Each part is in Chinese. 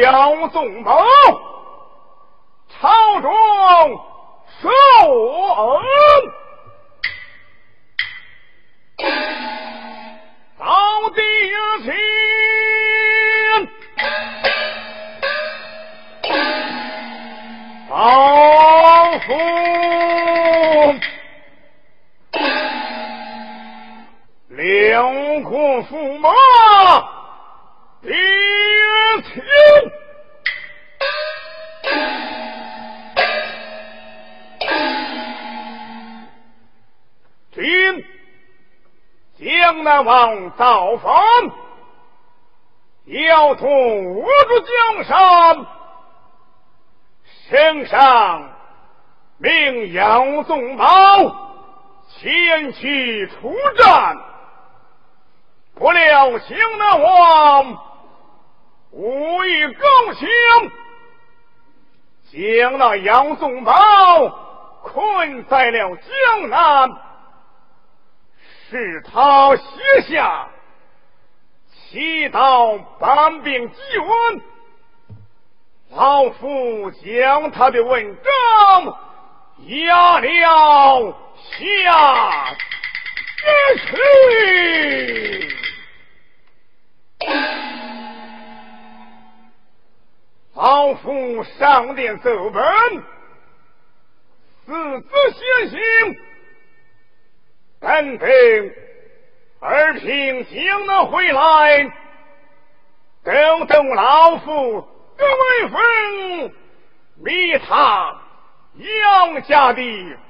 杨宗保，宋宝前去出战，不料江南王武艺高强，将那杨宗保困在了江南。是他写下祈祷搬兵祭文，老夫将他的文章压了下去。老夫上殿奏本，私自写信。等等，儿平将那回来，等等老夫各位分，灭他杨家的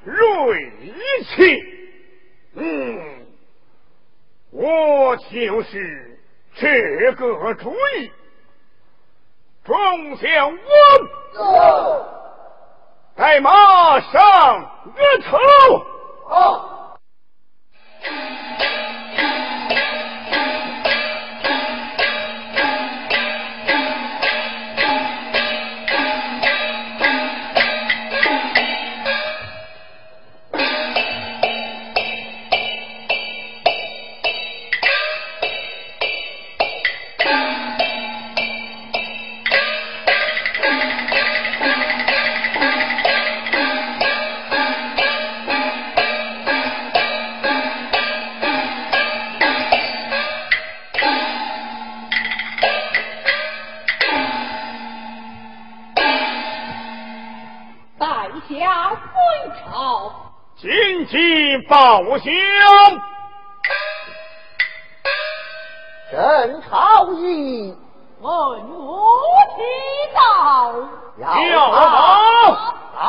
锐气。嗯，我就是这个主意。众将我，带马上额头。报兄，朕朝议问我之道，要好当！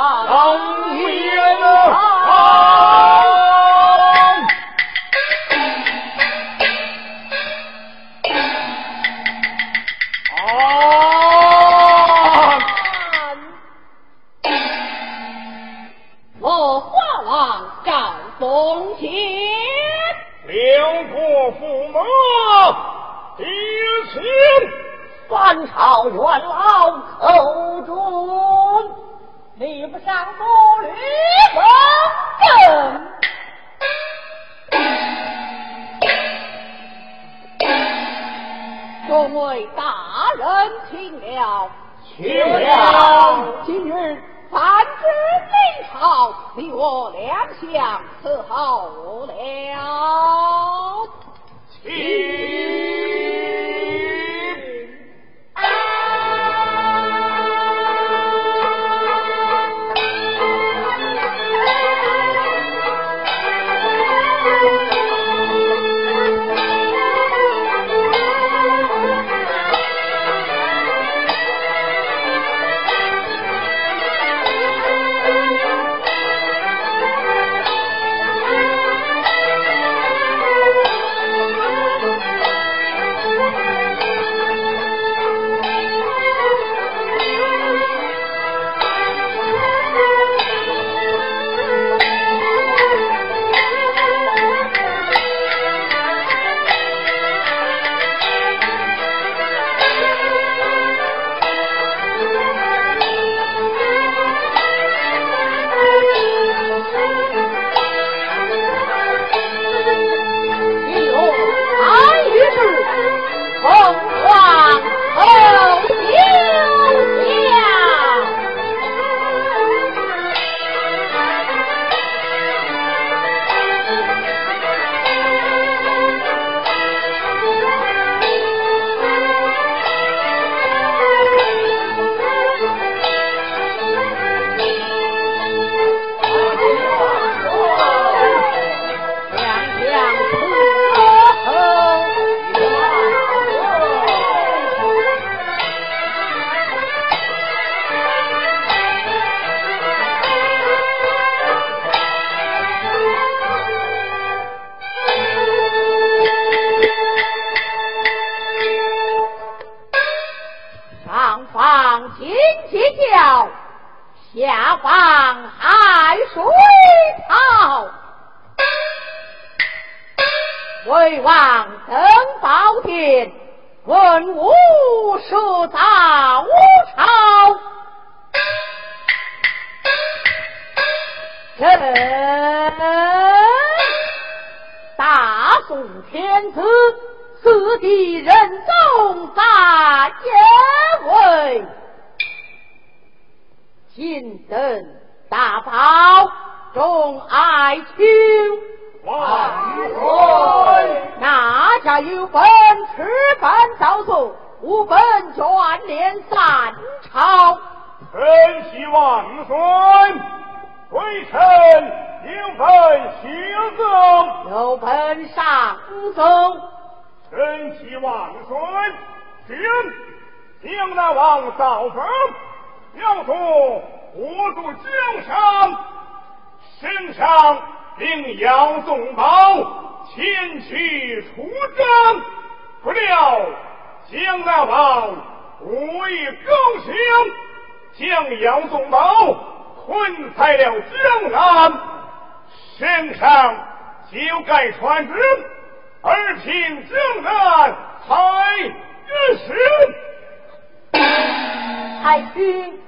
君，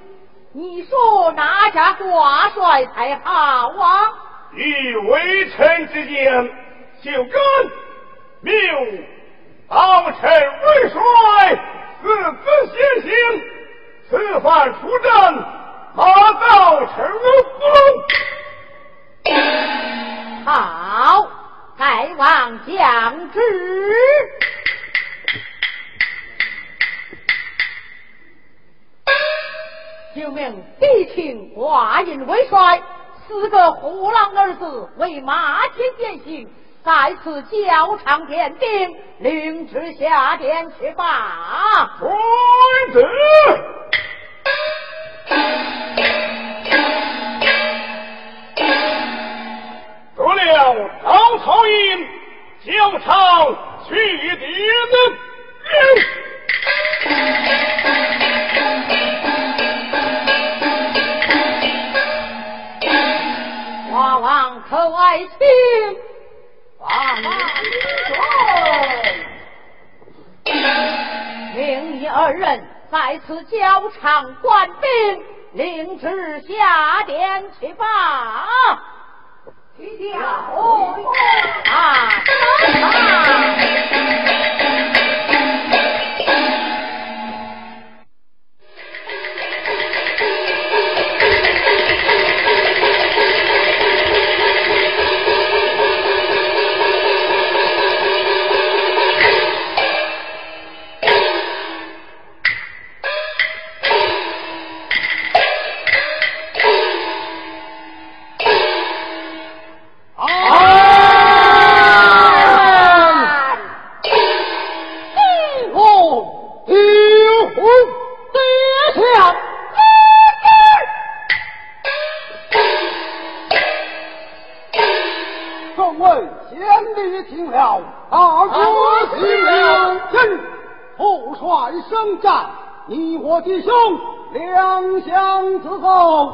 你说哪家挂帅才好啊？以微臣之见，就敢谬老臣为帅，私自先行，此番出征，马到成功。好，盖王降旨，就命狄青挂印为帅。四个虎狼儿子为马前践行，在此交场点兵，领旨下殿去吧。传旨。得了，曹操营交唱去点可爱卿，万岁！命你二人在此交场官兵，领旨下殿去吧。去下啊！你我弟兄，两相自后。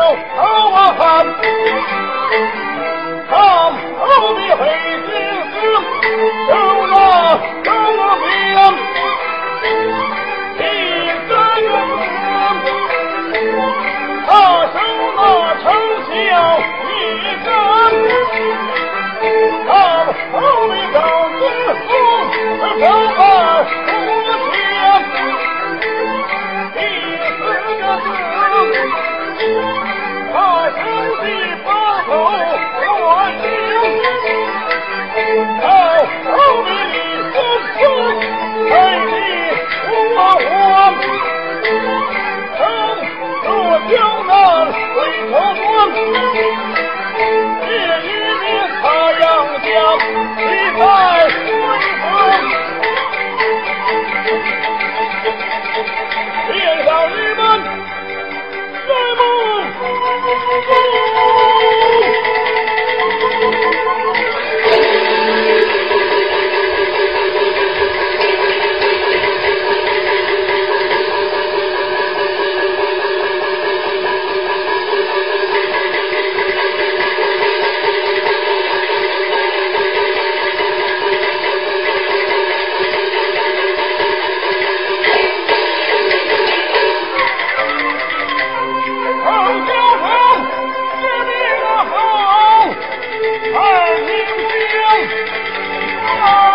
好啊好他兄弟发愁断情头生死交难为国 Thank you. Oh!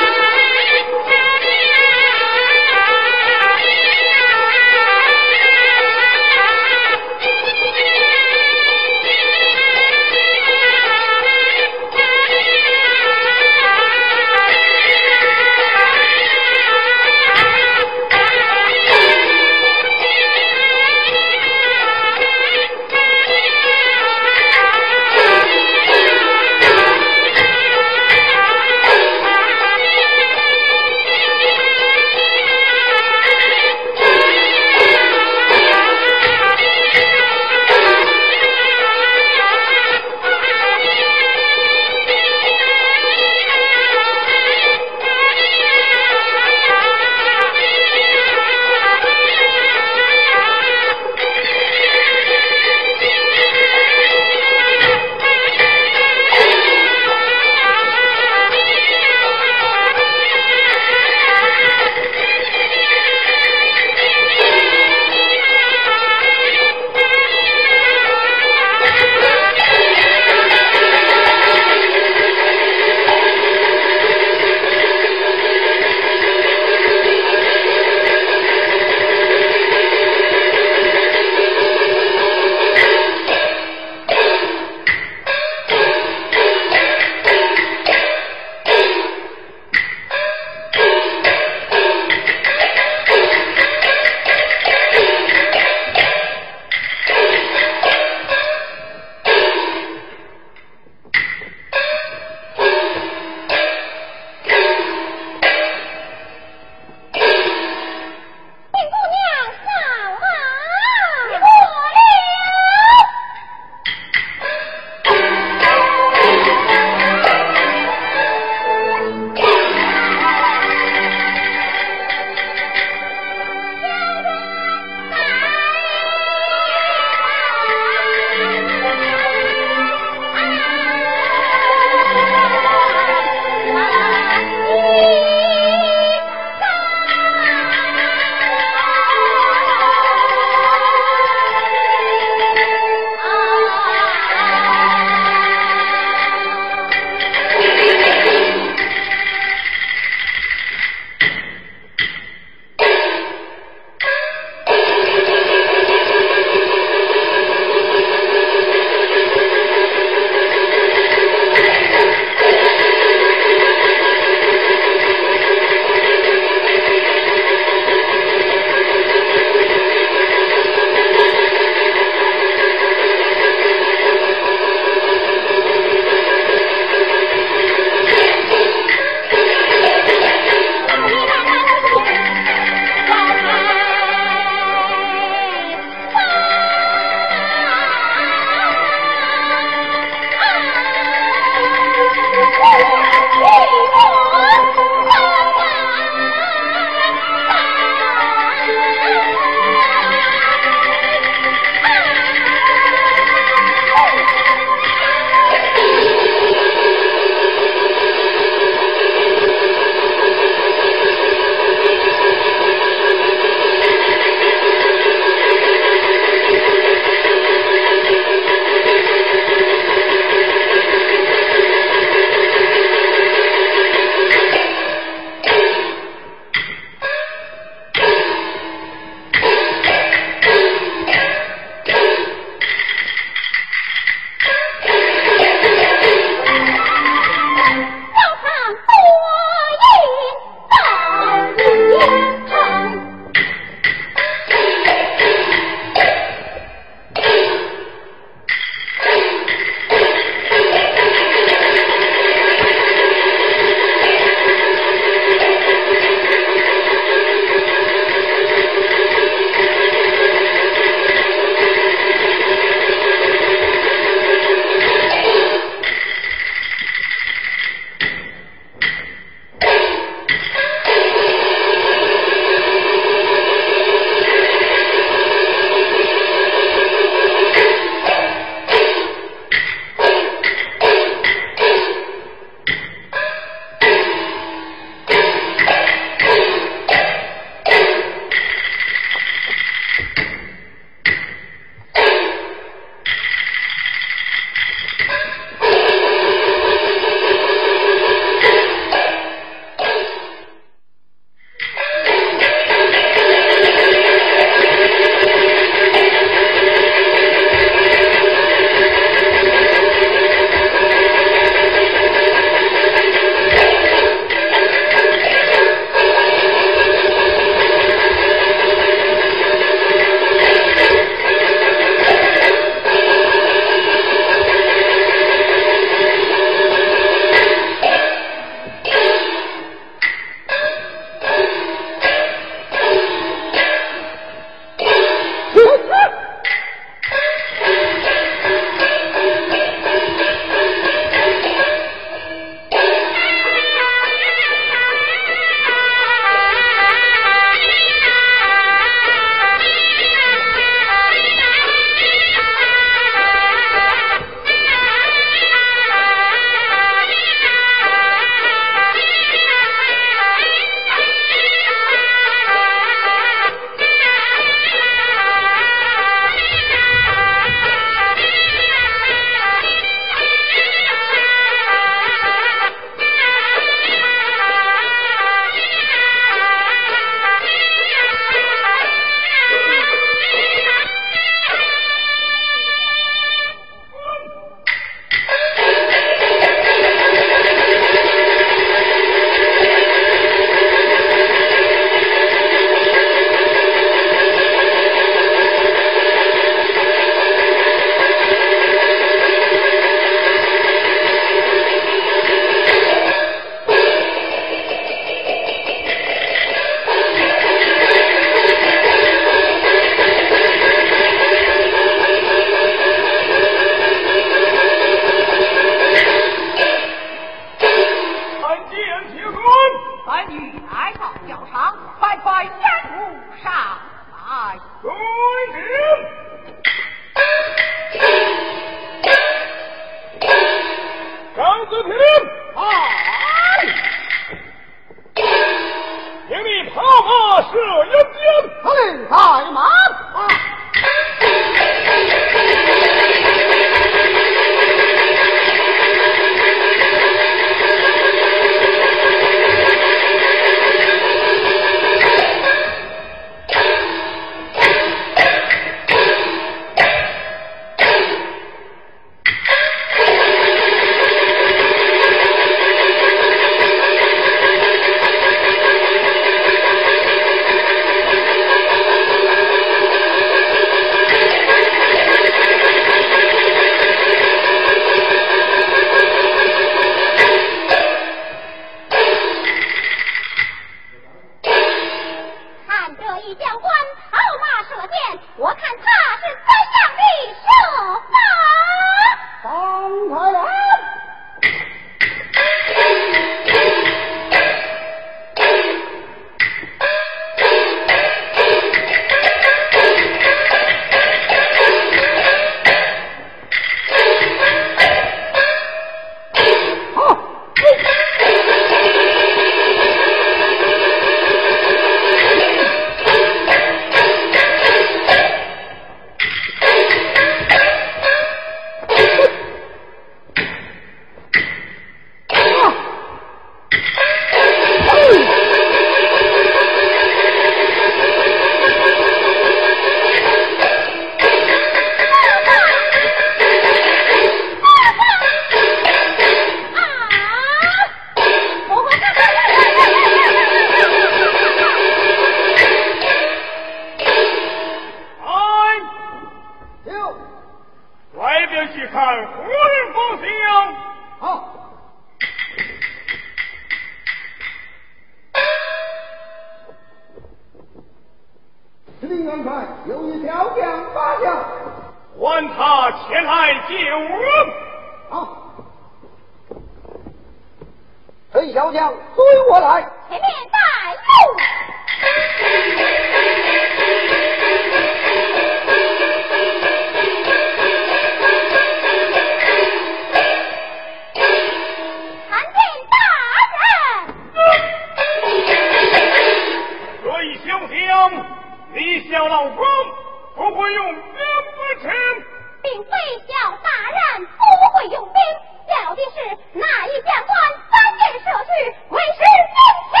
哪一将官三箭射去为师金钱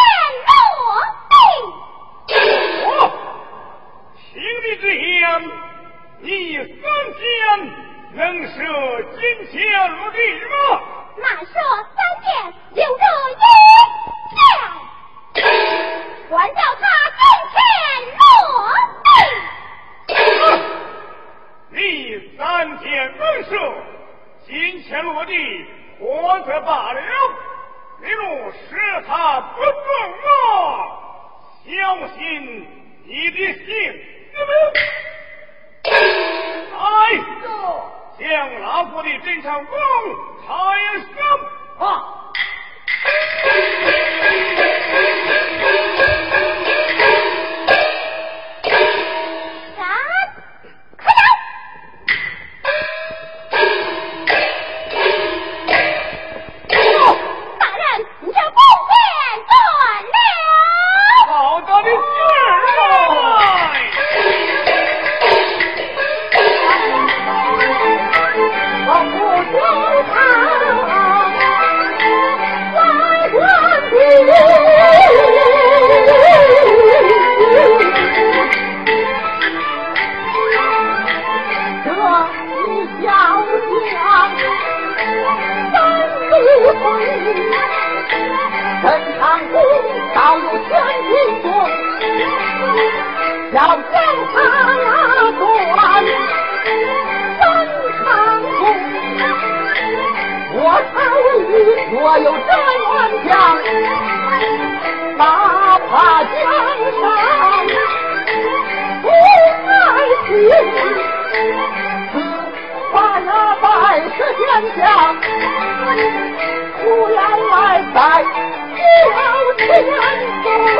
落地行礼之乡你方间能射金钱落地在朝天跪。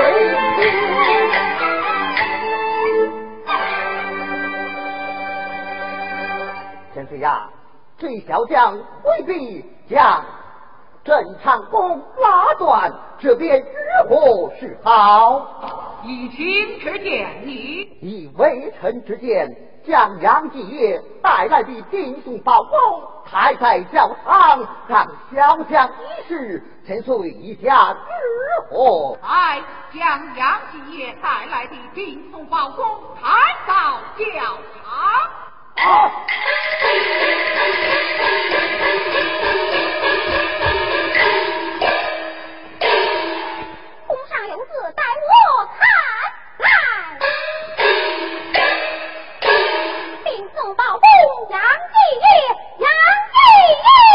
天水呀，这小将未必将镇长弓拉断，这便如何是好？以情之见，以微臣之见，将杨继业带来的弟兄宝物抬在教堂，让小将一试。陈述一下如何来将杨继业带来的病送报公抬到教堂好上有字待我看来并送报公杨继业杨继业。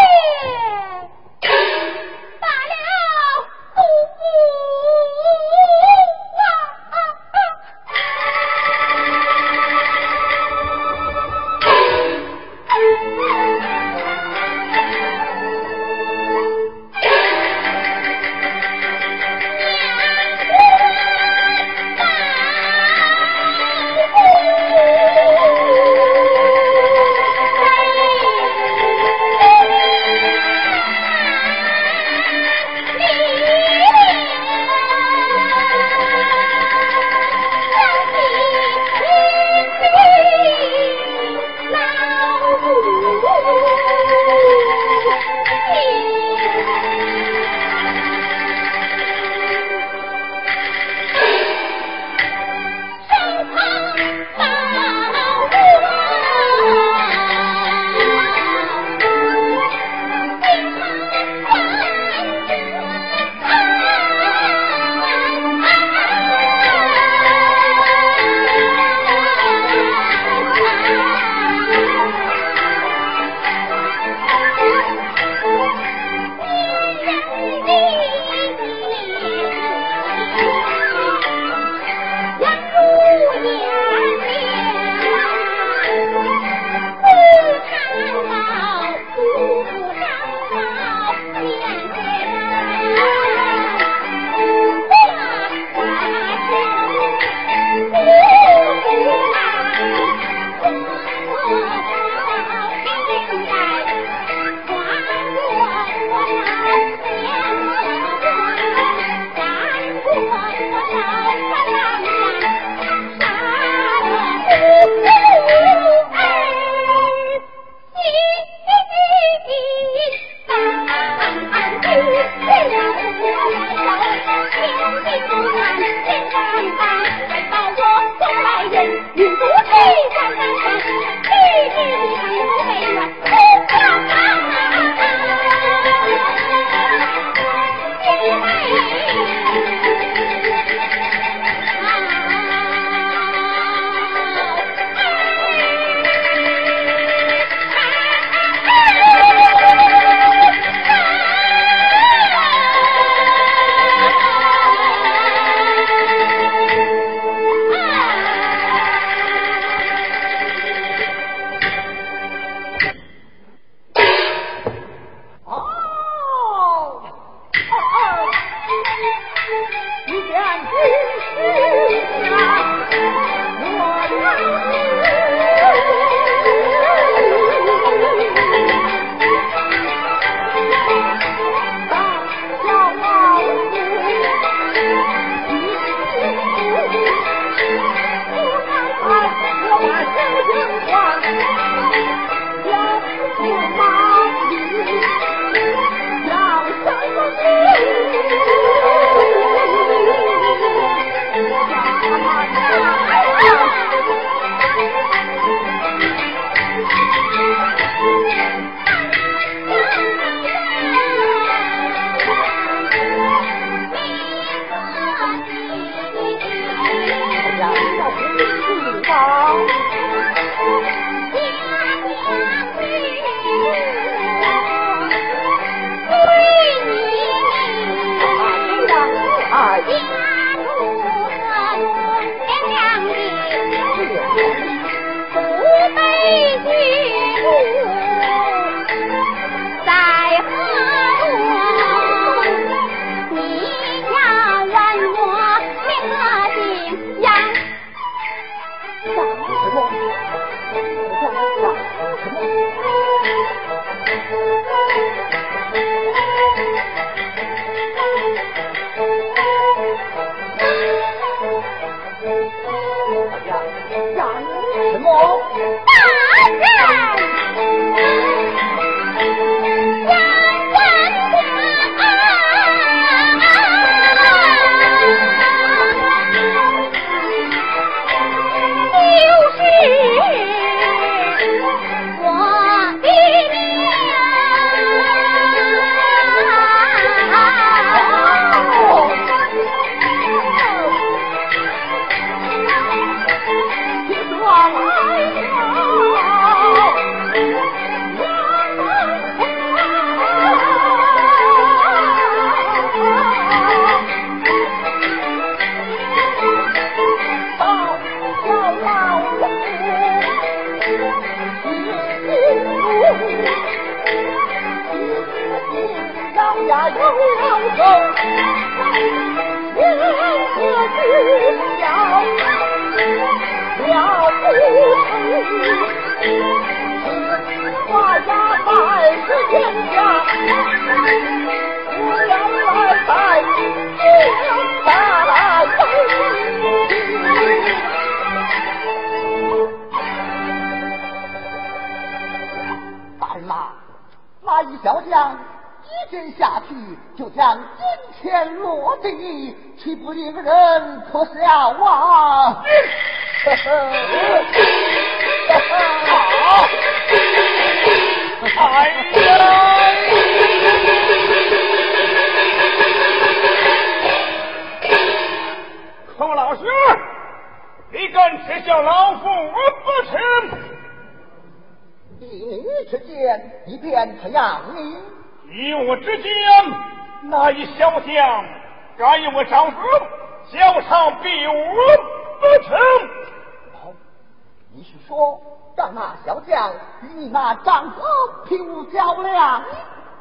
较量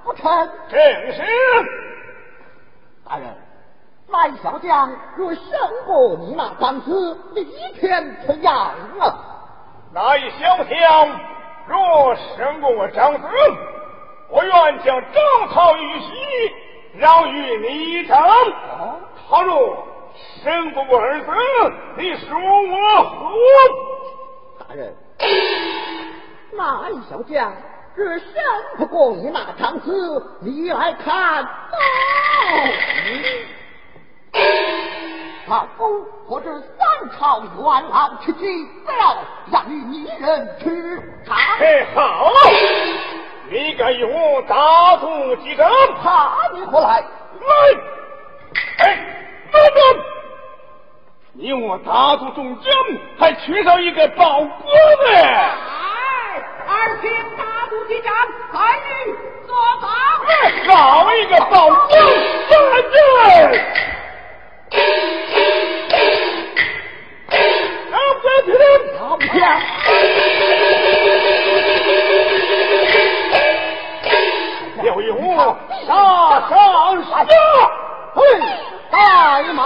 不成？正是。大人，那一小将若胜过你那长子，立天培养啊！那一小将若胜过我张子，我愿将张桃玉玺让与你一场。哦，倘若胜过我儿子，你说我何？大人，那一小将若胜不过你那长子，你来看报。老夫或者三朝元老之际，不要让与泥人去尝。哎，好，你敢与我打赌几场？怕你何来？来！哎，等等！你我打赌中奖，还缺少一个宝哥呢。二请大都击战，参与做法。哎，好一个宝哥！三人。上边听，老将，要与我杀上杀！嘿，带马！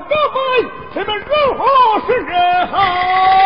哥们，前面如何是好？